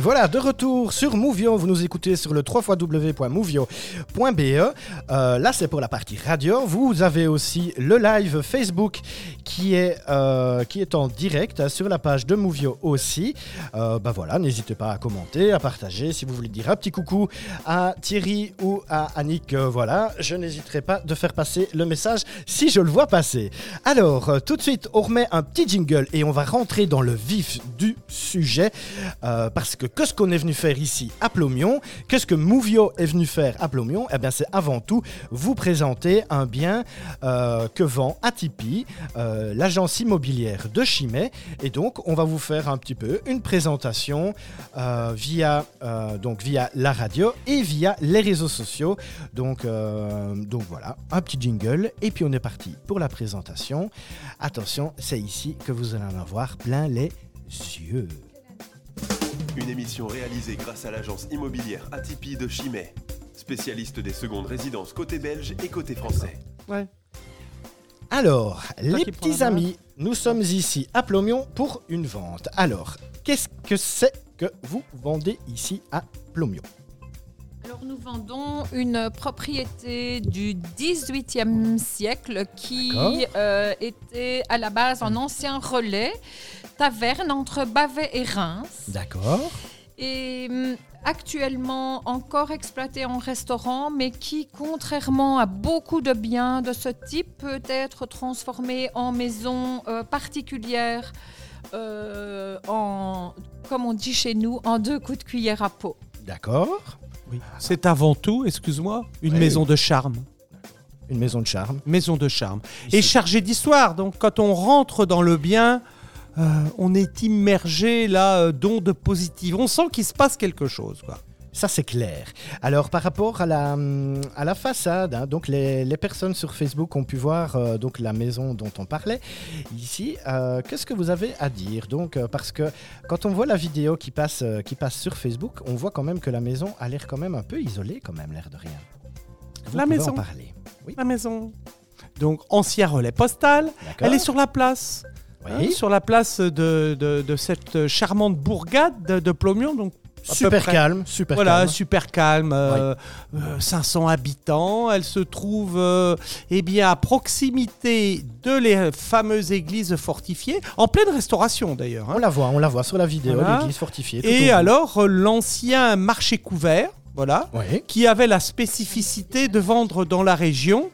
Voilà, de retour sur Movio. Vous nous écoutez sur le www.movio.be. Euh, là, c'est pour la partie radio. Vous avez aussi le live Facebook qui est, euh, en direct sur la page de Movio aussi. Bah voilà, n'hésitez pas à commenter, à partager. Si vous voulez dire un petit coucou à Thierry ou à Annick, euh, voilà, je n'hésiterai pas de faire passer le message si je le vois passer. Alors, tout de suite, on remet un petit jingle et on va rentrer dans le vif du sujet. Parce que qu'est-ce qu'on est venu faire ici à Plomion Qu'est-ce que Movio est venu faire à Plomion Eh bien, c'est avant tout vous présenter un bien euh, que vend Atipi, euh, l'agence immobilière de Chimay. Et donc, on va vous faire un petit peu une présentation euh, via, donc via la radio et via les réseaux sociaux. Donc, donc voilà, un petit jingle. Et puis, on est parti pour la présentation. Attention, c'est ici que vous allez en avoir plein les yeux. Une émission réalisée grâce à l'agence immobilière Atipi de Chimay, spécialiste des secondes résidences côté belge et côté français. Ouais. Alors, les petits amis, nous sommes ici à Plomion pour une vente. Alors, qu'est-ce que c'est que vous vendez ici à Plomion? Alors nous vendons une propriété du 18e siècle qui euh, était à la base un ancien relais, taverne entre Bavet et Reims. D'accord. Et hum, actuellement encore exploité en restaurant, mais qui, contrairement à beaucoup de biens de ce type, peut être transformé en maison euh, particulière, euh, en, comme on dit chez nous, en deux coups de cuillère à peau. D'accord. C'est avant tout, excuse-moi, une maison de charme. Une maison de charme. Maison de charme. Ici. Et chargée d'histoire. Donc quand on rentre dans le bien, euh, on est immergé là euh, d'ondes positives. On sent qu'il se passe quelque chose. Quoi. Ça, c'est clair. Alors, par rapport à la, à la façade, hein, donc les, les personnes sur Facebook ont pu voir euh, donc la maison dont on parlait ici. Euh, Qu'est-ce que vous avez à dire? Donc, euh, parce que quand on voit la vidéo qui passe, qui passe sur Facebook, on voit quand même que la maison a l'air quand même un peu isolée, quand même, l'air de rien. Vous La maison. en parler. Oui, La maison. Donc ancien relais postal. Elle est sur la place. Oui. hein, sur la place de, de- de cette charmante bourgade de, de Plomion. Donc super calme, super Voilà, calme. super calme, euh, euh, 500 habitants. Elle se trouve euh, eh bien, à proximité de les fameuses églises fortifiées, en pleine restauration d'ailleurs. hein. On la voit, on la voit sur la vidéo, Voilà. l'église fortifiée. tout Et alors, euh, l'ancien marché couvert, voilà, Oui, qui avait la spécificité de vendre dans la région.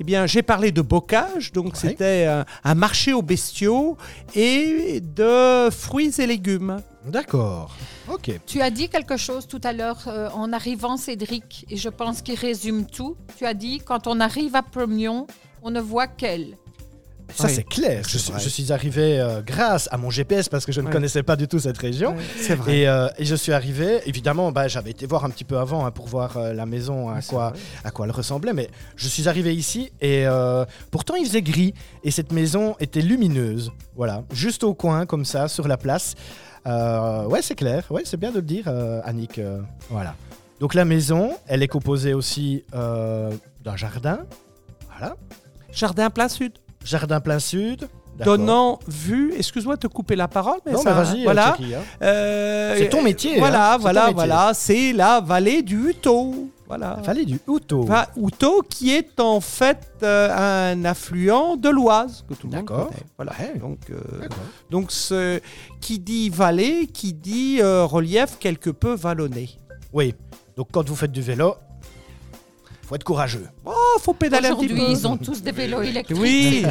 Eh bien, j'ai parlé de bocage, donc Ouais. c'était un, un marché aux bestiaux et de fruits et légumes. d'accord. Ok. Tu as dit quelque chose tout à l'heure euh, en arrivant, Cédric, et je pense qu'il résume tout. Tu as dit, quand on arrive à Promion, on ne voit qu'elle. Ça, Oui, c'est clair. Je, suis- vrai. je suis arrivé euh, grâce à mon GPS parce que je ne connaissais pas du tout cette région. C'est vrai. Et, euh, et je suis arrivé, évidemment, bah, j'avais été voir un petit peu avant hein, pour voir euh, la maison, à quoi, à quoi elle ressemblait, mais je suis arrivé ici et euh, pourtant il faisait gris et cette maison était lumineuse, voilà, juste au coin comme ça, sur la place. Euh, ouais, c'est clair, ouais, c'est bien de le dire, euh, Annick, euh, voilà. Donc la maison, elle est composée aussi euh, d'un jardin, voilà, Jardin plein sud. Jardin plein sud. Donnant vue, excuse-moi de te couper la parole, mais Non, ça, mais vas-y, voilà. Hein. Euh, C'est ton métier, hein, Voilà, ton voilà, métier. voilà. C'est la vallée du Hutto. Voilà. La vallée du. Va- Hutto qui est en fait euh, un affluent de l'Oise que tout le monde D'accord. connaît. Voilà. Ouais. Donc, euh, D'accord. donc ce, qui dit vallée, qui dit euh, relief quelque peu vallonné. Oui. Donc quand vous faites du vélo, faut être courageux. Oh, faut pédaler un petit Aujourd'hui, peu. ils ont tous des vélos électriques. Oui,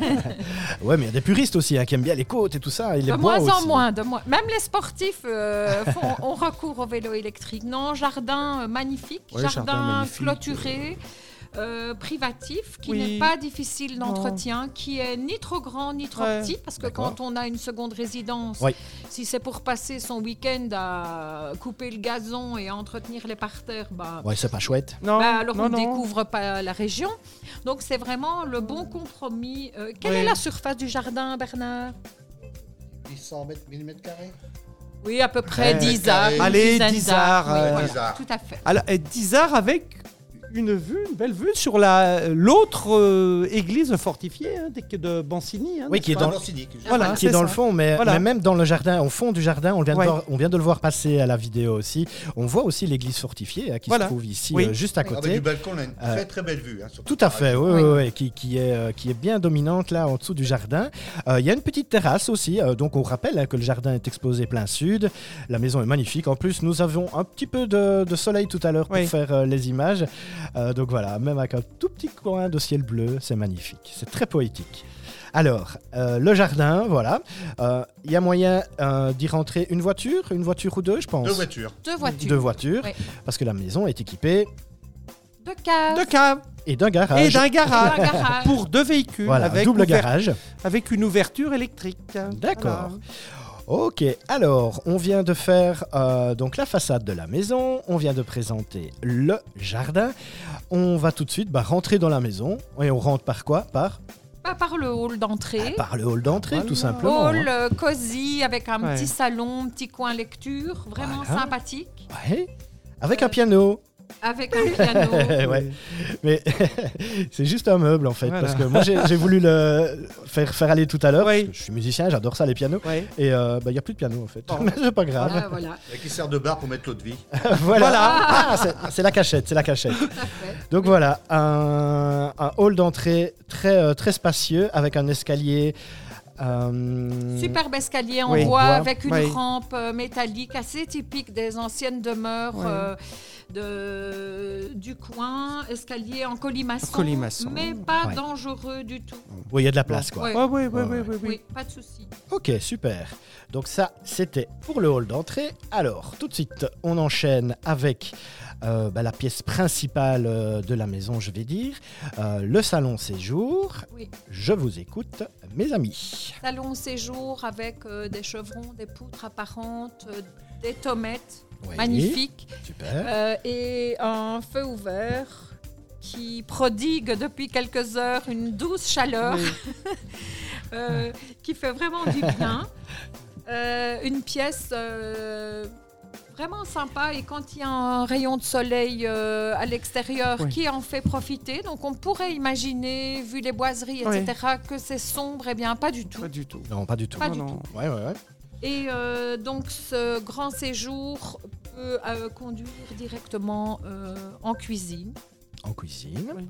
Ouais, mais il y a des puristes aussi hein, qui aiment bien les côtes et tout ça. Et les De bois moins en moins, de moins. Même les sportifs euh, font, ont recours au vélo électrique. Non, jardin euh, magnifique, Ouais, jardin, jardin magnifique, clôturé, euh, privatif, qui Oui. n'est pas difficile d'entretien, qui est ni trop grand ni trop Ouais. petit, parce que quand on a une seconde résidence, si c'est pour passer son week-end à couper le gazon et à entretenir les parterres, bah, Ouais, c'est pas chouette. non, bah, alors non, on ne découvre pas la région. Donc c'est vraiment le bon compromis. Euh, quelle Oui. est la surface du jardin, Bernard? 800 mètres, millimètres carrés. Oui, à peu près Ouais. 10 arts. Allez, dizaine 10 d'arts, arts, oui, euh, voilà, 10 arts. Tout à fait. Alors, et 10 arts avec une vue, une belle vue sur la l'autre euh, église fortifiée hein, de, de Bancini. hein, Oui, qui est dans-. Voilà, qui est dans ça. le fond, mais, Voilà. mais même dans le jardin, au fond du jardin, on vient, de voir- on vient de le voir passer à la vidéo aussi. On voit aussi l'église fortifiée hein, qui Voilà. se trouve ici, Oui. euh, juste à Ah, côté. du balcon, on a une Euh, très très belle vue. hein, sur Tout à fait, oui, Oui. oui, oui, qui, qui est, euh, qui est bien dominante là en dessous du jardin. Euh, Il y a une petite terrasse aussi, euh, donc on rappelle hein, que le jardin est exposé plein sud. La maison est magnifique. En plus, nous avons un petit peu de, de soleil tout à l'heure pour Oui. faire euh, les images. Euh, donc voilà, même avec un tout petit coin de ciel bleu, c'est magnifique. C'est très poétique. Alors, euh, le jardin, voilà. Euh, Il y a moyen euh, d'y rentrer une voiture, une voiture ou deux, je pense? Deux voitures. Deux voitures. Deux voitures, Oui. parce que la maison est équipée Deux caves. De cave et d'un et garage. d'un Un garage. garage. Pour deux véhicules Voilà, avec, double garage. avec une ouverture électrique. D'accord. Voilà. Ok, alors on vient de faire euh, donc la façade de la maison, on vient de présenter le jardin. On va tout de suite bah, rentrer dans la maison et on rentre par quoi? Par, Pas par le hall d'entrée. par le hall d'entrée Voilà. tout simplement. Hall hein. cosy avec un Ouais. petit salon, un petit coin lecture, vraiment Voilà. sympathique, Ouais. Avec un piano. Avec un piano. ouais. Mais c'est juste un meuble en fait. Voilà. Parce que moi j'ai voulu le faire, faire aller tout à l'heure. Oui. Je suis musicien, j'adore ça les pianos. Ouais. Et euh, bah, il n'y a plus de piano en fait. Bon. Mais c'est pas grave. Voilà, voilà. Et qui sert de bar pour mettre l'eau de vie. voilà. Ah, c'est- c'est la cachette, c'est la cachette. Donc voilà, un, un hall d'entrée très, euh, très spacieux avec un escalier. euh, Superbe escalier en Oui. bois Bois. avec une Oui. rampe euh, métallique assez typique des anciennes demeures Oui. euh, de, du coin. Escalier en colimaçon, mais pas Ouais. dangereux du tout. Oui, il y a de la place quoi. Ouais. ouais, Oui, ouais. pas de souci. Ok, super. Donc ça, c'était pour le hall d'entrée. Alors, tout de suite, on enchaîne avec euh, bah, la pièce principale euh, de la maison, je vais dire, euh, le salon séjour. Oui. Je vous écoute, mes amis. Salon séjour avec euh, des chevrons, des poutres apparentes, des tomates Oui, magnifiques Super. euh, et un feu ouvert qui prodigue depuis quelques heures une douce chaleur Oui. euh, qui fait vraiment du bien. Euh, une pièce euh, vraiment sympa et quand il y a un rayon de soleil euh, à l'extérieur Oui. qui en fait profiter, donc on pourrait imaginer, vu les boiseries, Oui. etc., que c'est sombre, eh bien pas du tout. Pas du tout. Non, pas du tout. Pas Non, du non. Ouais, ouais, ouais. Et euh, donc ce grand séjour peut euh, conduire directement euh, en cuisine. En cuisine. Oui.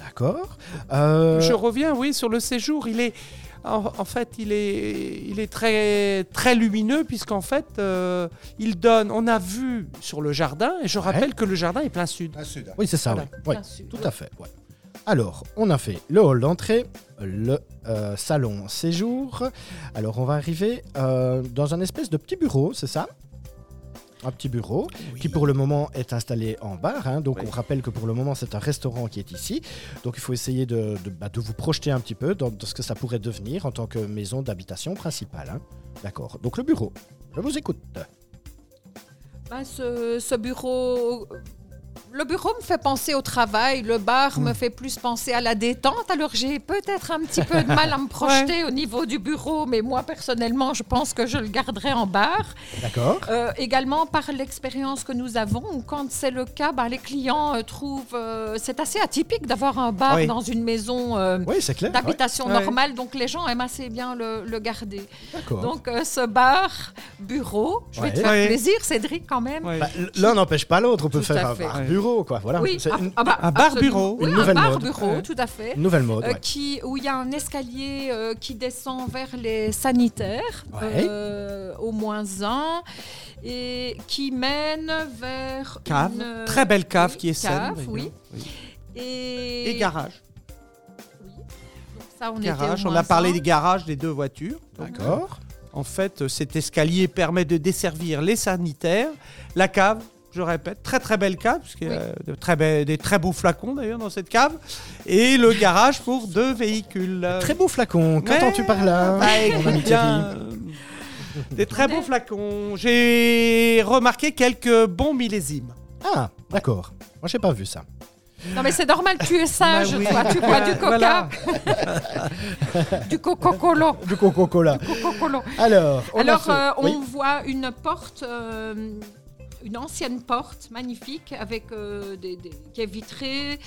D'accord. Euh, Je reviens, oui, sur le séjour. Il est, en, en fait, il est, il est très, très lumineux puisqu'en fait, euh, il donne. On a vu sur le jardin, et je Ouais. rappelle que le jardin est plein sud. Un sud. Oui, c'est ça, Voilà. oui. Oui, tout à fait. ouais. Alors, on a fait le hall d'entrée, le euh, salon séjour. Alors, on va arriver euh, dans un espèce de petit bureau, c'est ça? Un petit bureau qui, pour le moment, est installé en bar. hein. donc, Oui. on rappelle que pour le moment, c'est un restaurant qui est ici. Donc, il faut essayer de, de- bah, de vous projeter un petit peu dans, dans ce que ça pourrait devenir en tant que maison d'habitation principale. hein. D'accord. Donc, le bureau. Je vous écoute. Ben, ce, ce bureau. Le bureau me fait penser au travail, le bar Hmm. me fait plus penser à la détente. Alors j'ai peut-être un petit peu de mal à me projeter au niveau du bureau, mais moi personnellement, je pense que je le garderai en bar. D'accord Euh, également par l'expérience que nous avons, où quand c'est le cas, ben, les clients euh, trouvent. euh, c'est assez atypique d'avoir un bar Oui. dans une maison euh, Oui, clair. d'habitation Ouais. normale, donc les gens aiment assez bien le, le garder. D'accord. Donc euh, ce bar, bureau, je vais te faire plaisir, Cédric, quand même. Bah, L'un n'empêche pas l'autre. On peut Tout faire un bar Ouais. Bureau, quoi. Voilà. Oui, C'est ah, une, ah bah, un bar bureau. Oui, Une un nouvelle bar mode. bureau, Ouais. tout à fait. une nouvelle mode. Euh, ouais. qui, où il y a un escalier euh, qui descend vers les sanitaires, Ouais. euh, au moins un, et qui mène vers Cave. une, Très belle cave oui, qui est saine. cave, oui. Et, Et garage. Ça, on Garage. était au On a parlé un. des garages des deux voitures. D'accord. En fait, cet escalier permet de desservir les sanitaires, la cave, je répète, très très belle cave, parce qu'il y a Oui. de très be- des très beaux flacons d'ailleurs dans cette cave, et le garage pour deux véhicules. Très beau flacon. Qu'entends-tu par là Bah, écoute bien, euh, Des très beaux flacons. J'ai remarqué quelques bons millésimes. Ah, d'accord. Moi, j'ai pas vu ça. Non, mais c'est normal, tu es sage, Bah oui. toi. Tu bois du coca, Voilà. du coca-cola. Du Coca-Cola. Coca-Cola. Alors, on Alors, euh, on Oui. voit une porte euh, une ancienne porte magnifique avec euh, des, des- qui est vitrée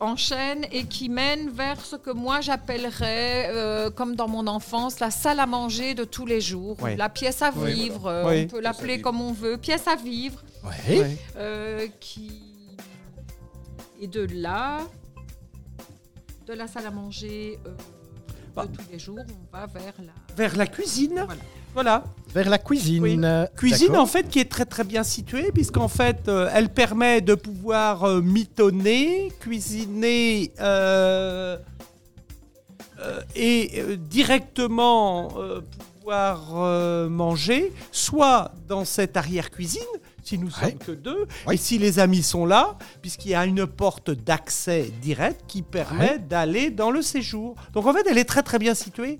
en chaîne et qui mène vers ce que moi j'appellerais, euh, comme dans mon enfance, la salle à manger de tous les jours, la pièce à vivre, on peut l'appeler comme on veut, pièce à vivre, euh, qui et de là, de la salle à manger Bah. de tous les jours, on va vers la Vers la cuisine. Voilà. Voilà. Vers la cuisine. Oui. euh, Cuisine en fait qui est très très bien située puisqu'en fait euh, elle permet de pouvoir euh, mitonner, cuisiner euh, et directement pouvoir manger, soit dans cette arrière-cuisine si nous Ouais. sommes que deux, et si les amis sont là, puisqu'il y a une porte d'accès direct qui permet d'aller dans le séjour. Donc en fait, elle est très très bien située.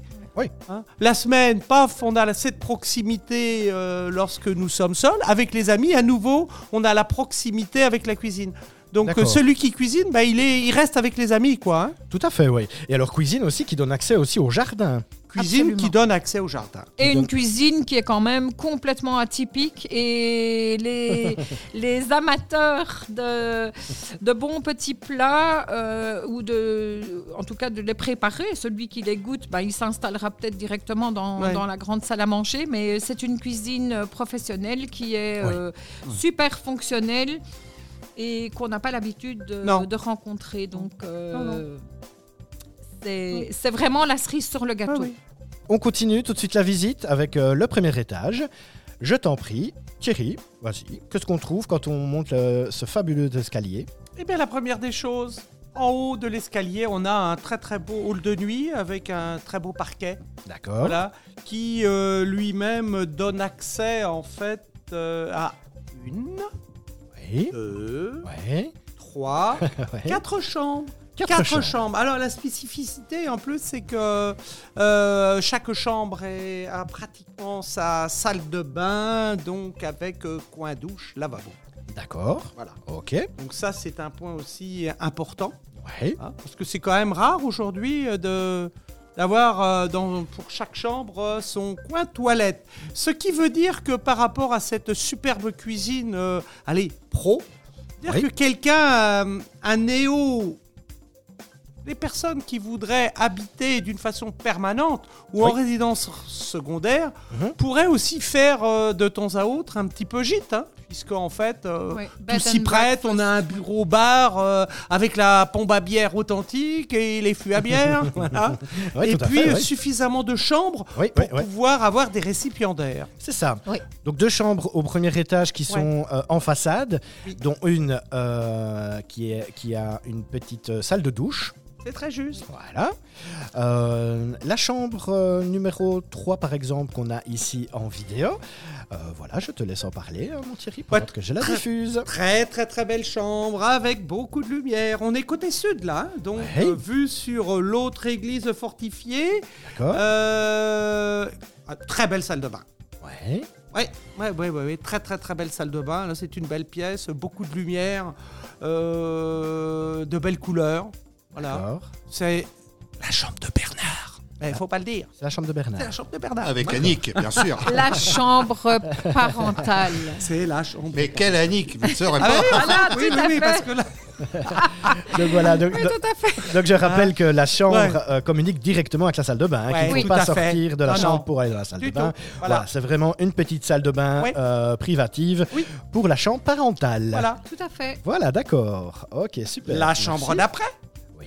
Hein. La semaine, paf, on a cette proximité euh, lorsque nous sommes seuls. Avec les amis, à nouveau, on a la proximité avec la cuisine. Donc euh, celui qui cuisine, bah, il, est, il reste avec les amis, quoi. hein. Tout à fait, oui. Et alors cuisine aussi qui donne accès aussi au jardin. Cuisine Absolument. qui donne accès au jardin. Et une cuisine qui est quand même complètement atypique et les, les amateurs de, de bons petits plats euh, ou de, en tout cas de les préparer, celui qui les goûte, ben, il s'installera peut-être directement dans, Ouais. dans la grande salle à manger, mais c'est une cuisine professionnelle qui est Ouais. euh, super fonctionnelle et qu'on n'a pas l'habitude de, rencontrer. Donc, euh, c'est c'est vraiment la cerise sur le gâteau. Ah oui. On continue tout de suite la visite avec euh, le premier étage. Je t'en prie, Thierry, vas-y. Qu'est-ce qu'on trouve quand on monte le- ce fabuleux escalier? Eh bien, la première des choses, en haut de l'escalier, on a un très très beau hall de nuit avec un très beau parquet, D'accord. voilà, qui euh, lui-même donne accès en fait euh, à une, Oui. deux, Ouais. trois, ouais. quatre chambres. Quatre Quatre chambres. chambres. Alors la spécificité en plus, c'est que euh, chaque chambre est, a pratiquement sa salle de bain, donc avec euh, coin douche, lavabo. D'accord. Voilà. Ok. Donc ça, c'est un point aussi important. Ouais. hein, parce que c'est quand même rare aujourd'hui euh, de d'avoir euh, pour chaque chambre euh, son coin toilette. Ce qui veut dire que par rapport à cette superbe cuisine, euh, allez pro, dire Oui. que quelqu'un, euh, un néo, les personnes qui voudraient habiter d'une façon permanente ou en résidence secondaire Mhm. pourraient aussi faire de temps à autre un petit peu gîte, hein, puisque en fait. euh, Ouais. tout s'y prête, on a un bureau bar euh, avec la pompe à bière authentique et les fûts à bière, voilà. Ouais, et puis fait, ouais. suffisamment de chambres pour pouvoir avoir des récipiendaires. C'est ça. Donc deux chambres au premier étage qui sont euh, en façade, Oui. dont une euh, qui, est, qui a une petite euh, salle de douche. C'est très juste. Voilà. Euh, la chambre euh, numéro 3, par exemple, qu'on a ici en vidéo. Euh, voilà, je te laisse en parler, euh, mon Thierry, pendant Ouais. que je la diffuse. Très très très belle chambre avec beaucoup de lumière. On est côté sud là, hein, donc Ouais. vue sur l'autre église fortifiée. D'accord ah, très belle salle de bain. Ouais. Ouais, ouais, ouais, ouais, ouais, très très très belle salle de bain. Là, c'est une belle pièce, beaucoup de lumière, euh, de belles couleurs. Voilà. C'est la chambre de Bernard. Il faut pas le dire. C'est la chambre de C'est Bernard. la chambre de Bernard. Avec Ouais. Annick, bien sûr. La chambre parentale. C'est la chambre. Mais quelle Annick Ma sœur est Ah pas. oui, Voilà, oui, tout oui, à oui, fait. parce que là, Donc voilà, donc, Oui, tout à fait. donc je rappelle que la chambre Ouais. euh, communique directement avec la salle de bain. hein, Ouais, qu'il ne faut pas fait. sortir de la Non, chambre non. pour aller dans la salle Du de bain. Voilà, Voilà. c'est vraiment une petite salle de bain Ouais. euh, privative Oui. pour la chambre parentale. voilà. Tout à fait. Voilà, d'accord. Ok, super. La Merci. chambre d'après,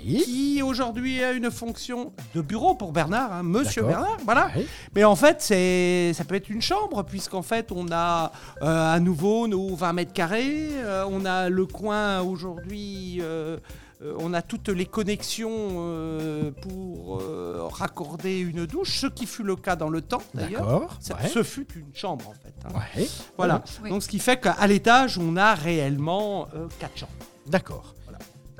Oui. qui aujourd'hui a une fonction de bureau pour Bernard, hein, Monsieur D'accord. Bernard, voilà. Mais en fait, c'est, ça peut être une chambre, puisqu'en fait, on a euh, à nouveau nos 20 mètres carrés, euh, on a le coin aujourd'hui, euh, euh, on a toutes les connexions euh, pour euh, raccorder une douche, ce qui fut le cas dans le temps d'ailleurs. D'accord. Ça- Ouais. Ce fut une chambre en fait. hein. Ouais. Voilà. Oui. Donc ce qui fait qu'à l'étage, on a réellement euh, quatre chambres. D'accord.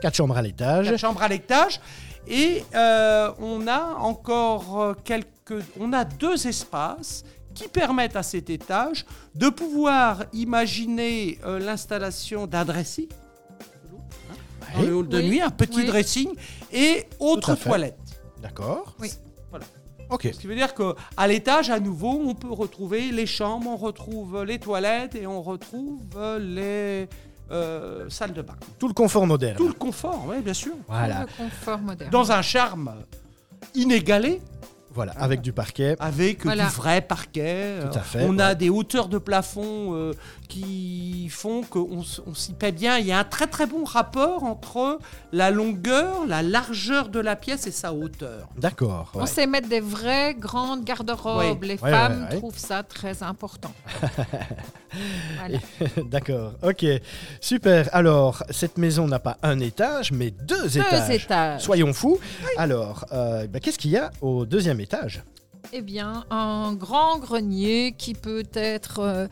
Quatre chambres à l'étage. Quatre chambres à l'étage. Et euh, on a encore euh, quelques. On a deux espaces qui permettent à cet étage de pouvoir imaginer euh, l'installation d'un dressing dans Ouais. le hall de Oui. nuit, un petit Oui. dressing et autre toilette. D'accord. Oui. Ok. Ce qui veut dire qu'à l'étage, à nouveau, on peut retrouver les chambres, on retrouve les toilettes et on retrouve les euh, salles de bain. Tout le confort moderne. Tout le confort, oui, bien sûr. Voilà. Le confort moderne. Dans un charme inégalé, Voilà. Avec du parquet. avec Voilà. du vrai parquet. Tout à fait, On a des hauteurs de plafond euh, qui font qu'on on s'y paie bien. Il y a un très très bon rapport entre la longueur, la largeur de la pièce et sa hauteur. D'accord. On sait mettre des vraies grandes garde-robes. Les Ouais, femmes ouais, ouais. trouvent ça très important. Voilà. D'accord. Ok. Super. Alors, cette maison n'a pas un étage, mais deux, Deux étages. étages. Soyons fous. Alors, euh, bah, qu'est-ce qu'il y a au deuxième étage Eh bien, un grand grenier qui peut être euh,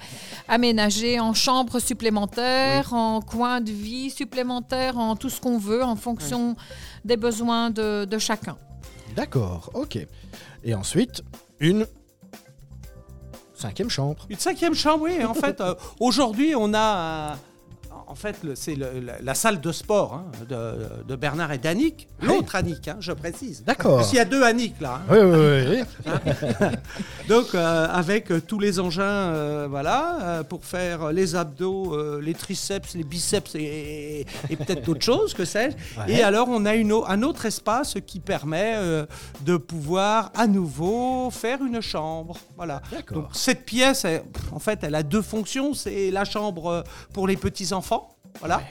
aménagé en chambre supplémentaire, en coin de vie supplémentaire, en tout ce qu'on veut, en fonction des besoins de, de chacun. D'accord. Ok. Et ensuite, une cinquième chambre. Une cinquième chambre, oui. En fait, euh, aujourd'hui, on a. en fait, c'est la, la salle de sport hein, de, de Bernard et d'Annick. L'autre Annick, hein, je précise. D'accord. Parce qu'il y a deux Annick là. hein. Oui, oui, oui. Donc, euh, avec euh, tous les engins, euh, voilà, pour faire les abdos, euh, les triceps, les biceps et, et- et peut-être d'autres choses, que sais-je. Ouais. Et alors, on a une un autre espace qui permet de pouvoir à nouveau faire une chambre. Voilà. D'accord. Donc, cette pièce, elle- en fait, elle a deux fonctions. C'est la chambre pour les petits-enfants. Voilà.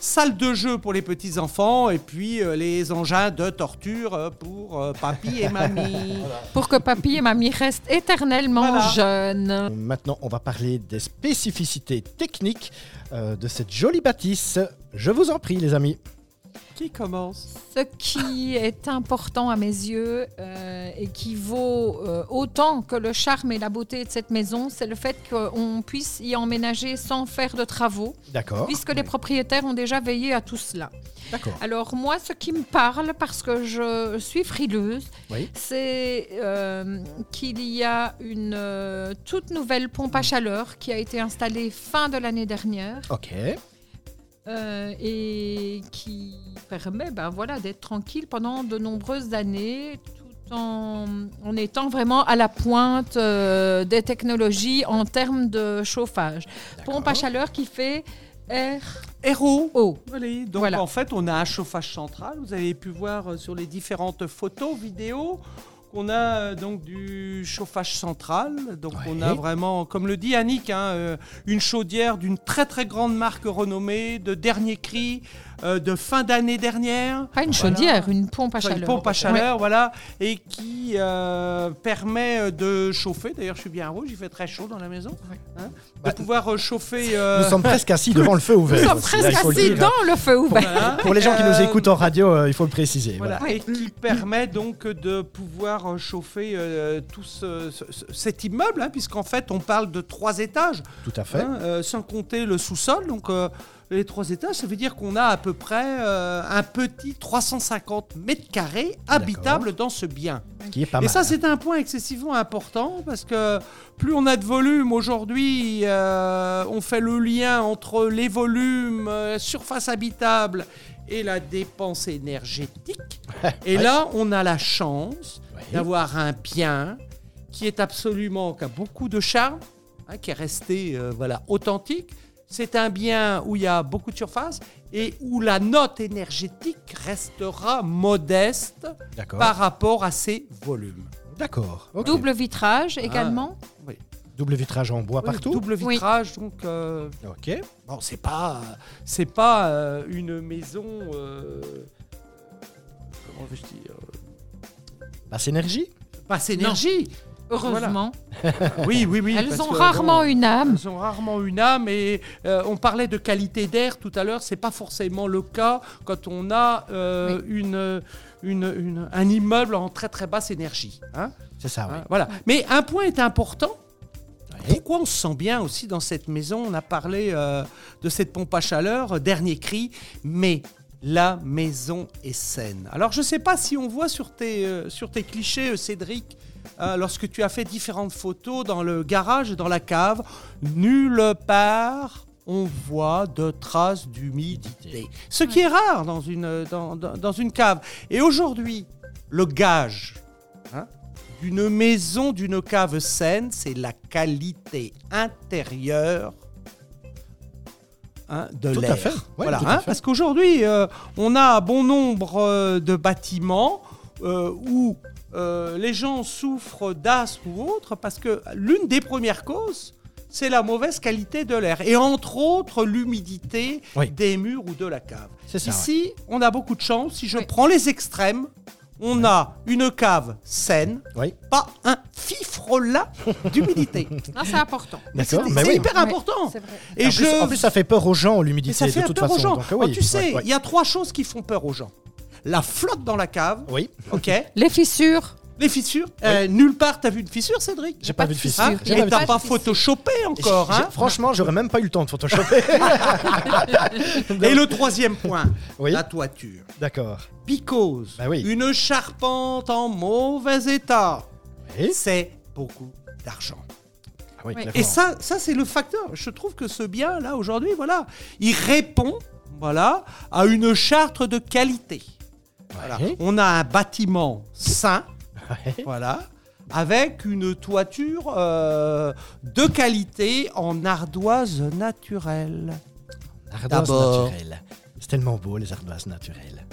Salle de jeu pour les petits-enfants et puis euh, les engins de torture euh, pour euh, papy et mamie. Pour que papy et mamie restent éternellement Voilà. jeunes. Maintenant, on va parler des spécificités techniques euh, de cette jolie bâtisse. Je vous en prie, les amis. Qui commence Ce qui est important à mes yeux euh, et qui vaut euh, autant que le charme et la beauté de cette maison, c'est le fait qu'on puisse y emménager sans faire de travaux, D'accord. puisque les propriétaires ont déjà veillé à tout cela. D'accord. Alors moi, ce qui me parle, parce que je suis frileuse, Oui. c'est euh, qu'il y a une toute nouvelle pompe à chaleur qui a été installée fin de l'année dernière Ok. Euh, et qui permet ben, voilà, d'être tranquille pendant de nombreuses années tout en, en étant vraiment à la pointe euh, des technologies en termes de chauffage. Pompe à chaleur qui fait air Héros. eau. Voilà, donc Voilà. en fait, on a un chauffage central. Vous avez pu voir euh, sur les différentes photos, vidéos, qu'on a euh, donc du chauffage central. Donc on a Ouais. vraiment, comme le dit Annick, hein, euh, une chaudière d'une très très grande marque renommée, de dernier cri, euh, de fin d'année dernière. Pas une Voilà. chaudière, une pompe à Enfin, chaleur. Une pompe à chaleur, voilà, et qui euh, permet de chauffer. D'ailleurs, je suis bien rouge, il fait très chaud dans la maison. Hein, de Bah, pouvoir euh, chauffer. euh, Nous sommes presque assis devant le feu Nous ouvert. sommes aussi, là, presque le assis dire. dans le feu ouvert. voilà. Pour les gens qui nous écoutent en radio, euh, il faut le préciser. Voilà, Voilà. et qui permet donc de pouvoir euh, chauffer euh, tout ce- ce- ce- cet immeuble, hein, puisqu'en fait on parle de trois étages, Tout à fait. hein, euh, sans compter le sous-sol. Donc euh, les trois étages, ça veut dire qu'on a à peu près un petit 350 mètres carrés habitables dans ce bien. Qui est pas Et mal. ça, c'est un point excessivement important parce que plus on a de volume aujourd'hui, on fait le lien entre les volumes, surface habitable et la dépense énergétique. Et là, on a la chance D'avoir un bien qui est absolument, qui a beaucoup de charme, hein, qui est resté euh, voilà, authentique. C'est un bien où il y a beaucoup de surface et où la note énergétique restera modeste D'accord. par rapport à ses volumes. D'accord. Double vitrage également. Oui. Double vitrage en bois partout. Double Oui. vitrage, donc euh, Ok. bon, c'est pas c'est pas euh, une maison. euh, comment veux-je dire Basse énergie Basse énergie. Heureusement. Oui, oui, oui. Elles ont que, rarement bon, une âme. Elles ont rarement une âme et euh, on parlait de qualité d'air tout à l'heure. C'est pas forcément le cas quand on a euh, une, une- une- un immeuble en très très basse énergie. hein. C'est ça, oui. Hein, Voilà. Mais un point est important. Pourquoi on se sent bien aussi dans cette maison? On a parlé euh, de cette pompe à chaleur, dernier cri, mais la maison est saine. Alors je ne sais pas si on voit sur tes, euh, sur tes clichés, euh, Cédric, euh, lorsque tu as fait différentes photos dans le garage et dans la cave, nulle part on voit de traces d'humidité. Ce qui est rare dans une, dans, dans- dans une cave. Et aujourd'hui, le gage, hein, d'une maison, d'une cave saine, c'est la qualité intérieure hein, de Tout à l'air. fait. Ouais, voilà, tout à hein, fait. parce qu'aujourd'hui, euh, on a bon nombre euh, de bâtiments euh, où euh, les gens souffrent d'asthme ou autre, parce que l'une des premières causes, c'est la mauvaise qualité de l'air. Et entre autres, l'humidité Oui. des murs ou de la cave. C'est ça. ouais. Ici, on a beaucoup de chance. Si je Oui. prends les extrêmes, on a une cave saine, Oui. pas un fifrelat d'humidité. C'est important. D'accord. C'est oui. hyper important. c'est vrai. Et en, je plus, en plus, ça fait peur aux gens, l'humidité, ça fait de toute peur façon. aux gens. Donc, Oh, tu sais, il ouais. y a trois choses qui font peur aux gens. La flotte dans la cave, Oui, ok. Les fissures. Les fissures. Euh, nulle part, t'as vu une fissure, Cédric? J'ai pas vu de fissure. Hein J'ai Et pas vu de t'as pas fissure. photoshopé encore, J'ai- hein? Franchement, j'aurais même pas eu le temps de photoshopper. Et le troisième point, Oui. la toiture. D'accord. Because Bah oui. une charpente en mauvais état, c'est beaucoup d'argent. Ah oui, Oui. clairement. Et ça, ça c'est le facteur. Je trouve que ce bien là aujourd'hui, voilà, il répond, voilà, à une charte de qualité. Voilà. Ouais. On a un bâtiment sain, Ouais. voilà, avec une toiture euh, de qualité en ardoise naturelle. Ardoise naturelle. C'est tellement beau, les ardoises naturelles.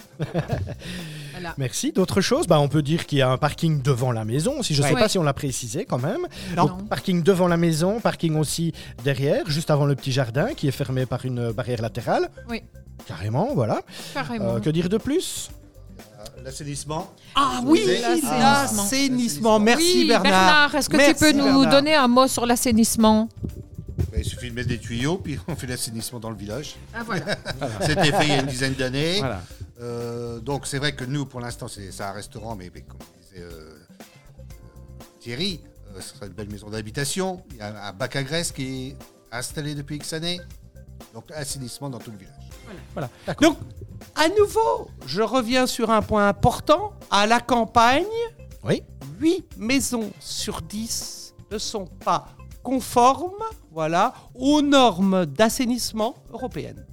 Voilà. Merci. D'autres choses? Bah, On peut dire qu'il y a un parking devant la maison. Si je ne sais Ouais. pas si on l'a précisé quand même. Non. Donc, parking devant la maison, parking aussi derrière, juste avant le petit jardin qui est fermé par une barrière latérale. Oui. Carrément, voilà. Carrément. Euh, que dire de plus? L'assainissement. Ah oui, L'assainissement. Merci oui, Bernard. est-ce que Merci, tu peux nous Bernard. donner un mot sur l'assainissement Bah, il suffit de mettre des tuyaux, puis on fait l'assainissement dans le village. Ah voilà. C'était fait il y a une dizaine d'années. Voilà. Euh, donc c'est vrai que nous, pour l'instant, c'est un restaurant, mais, mais comme disait euh, euh, Thierry, euh, ce sera une belle maison d'habitation. Il y a un bac à graisse qui est installé depuis X années. Donc assainissement dans tout le village. Voilà. Donc, à nouveau, je reviens sur un point important. À la campagne, Oui. 8 maisons sur 10 ne sont pas conformes voilà, aux normes d'assainissement européennes.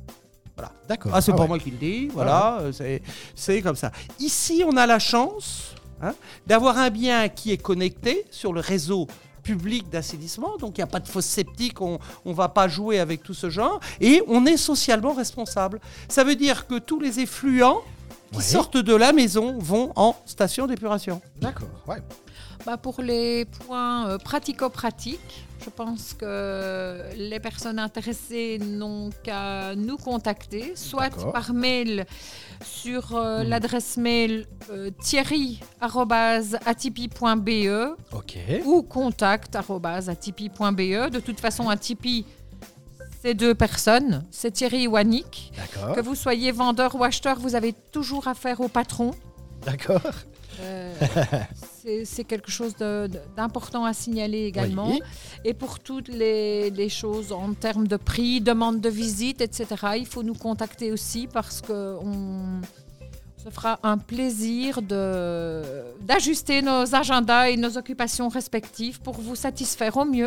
D'accord. Ah, c'est Ah pas ouais. moi qui le dis, voilà, euh, c'est- c'est comme ça. Ici, on a la chance hein, d'avoir un bien qui est connecté sur le réseau public d'assainissement, donc il n'y a pas de fosse septique, on ne va pas jouer avec tout ce genre, et on est socialement responsable. Ça veut dire que tous les effluents qui Ouais. sortent de la maison vont en station d'épuration. D'accord. Ouais. Bah, pour les points euh, pratico-pratiques, je pense que les personnes intéressées n'ont qu'à nous contacter, soit par mail sur euh, Hmm. l'adresse mail euh, thierry.atipi.be Ok. ou contact.atipi.be. De toute façon, Atipi, c'est deux personnes, c'est Thierry ou Annick. D'accord. Que vous soyez vendeur ou acheteur, vous avez toujours affaire au patron. D'accord. Euh, c'est- quelque chose d'important à signaler également. Oui. Et pour toutes les, les choses en termes de prix, demande de visite, etc., il faut nous contacter aussi parce que on se fera un plaisir d'ajuster nos agendas et nos occupations respectives pour vous satisfaire au mieux.